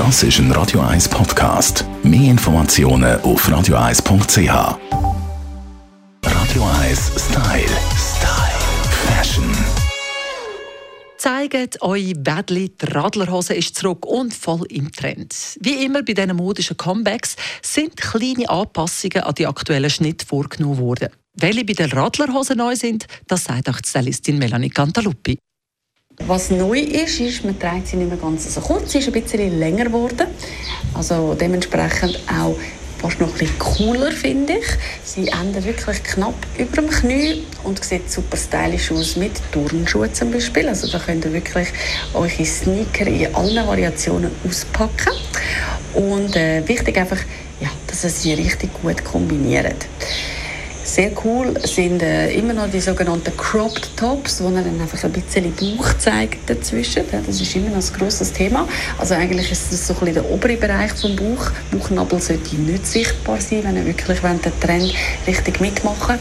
Das ist ein Radio 1 Podcast. Mehr Informationen auf radio1.ch. Radio 1 Style. Style. Fashion. Zeigt euch Badly, die Radlerhose ist zurück und voll im Trend. Wie immer bei diesen modischen Comebacks sind kleine Anpassungen an die aktuellen Schnitt vorgenommen worden. Welche bei den Radlerhosen neu sind, das sagt auch die Stylistin Melanie Cantaluppi. Was neu ist, ist, man trägt sie nicht mehr ganz so kurz, sie ist ein bisschen länger geworden. Also dementsprechend auch fast noch ein bisschen cooler, finde ich. Sie enden wirklich knapp über dem Knie und sieht super stylisch aus mit Turnschuhen zum Beispiel. Also da könnt ihr wirklich eure Sneaker in allen Variationen auspacken. Und äh, wichtig einfach, ja, dass ihr sie richtig gut kombiniert. Sehr cool sind äh, immer noch die sogenannten Cropped Tops, wo man dann einfach ein bisschen Bauch zeigt dazwischen. Das ist immer noch ein grosses Thema. Also eigentlich ist das so ein bisschen der obere Bereich vom Bauch. Bauchnabel sollte nicht sichtbar sein, wenn ihr wirklich den Trend richtig mitmachen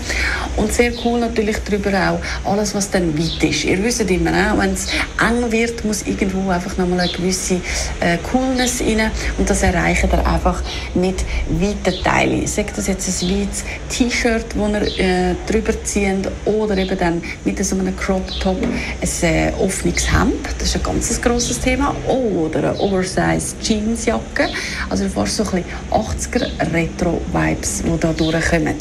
Und sehr cool natürlich darüber auch alles, was dann weit ist. Ihr wisst immer auch, wenn es eng wird, muss irgendwo einfach nochmal eine gewisse äh, Coolness rein. Und das erreicht ihr einfach mit weiten Teilen. Sagt das jetzt ein weites T-Shirt, das ihr äh, drüber ziehen oder eben dann mit so einem Crop Top ein äh, offenes Hemd, das ist ein ganz grosses Thema, oder eine Oversize Jeansjacke, also fast so ein bisschen 80er Retro-Vibes, die da durchkommen.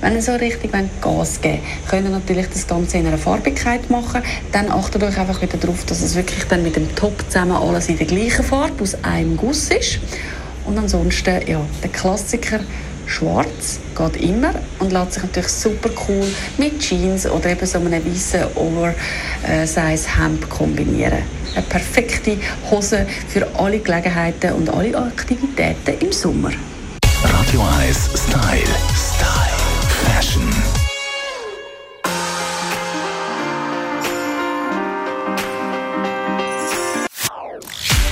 Wenn ihr so richtig Gas geben wollt, könnt ihr natürlich das Ganze in einer Farbigkeit machen. Dann achtet euch einfach wieder darauf, dass es wirklich dann mit dem Top zusammen alles in der gleichen Farbe aus einem Guss ist. Und ansonsten, ja, der Klassiker Schwarz geht immer und lässt sich natürlich super cool mit Jeans oder eben so einem weißen Oversize-Hemd kombinieren. Eine perfekte Hose für alle Gelegenheiten und alle Aktivitäten im Sommer. Radio 1 Style. Style.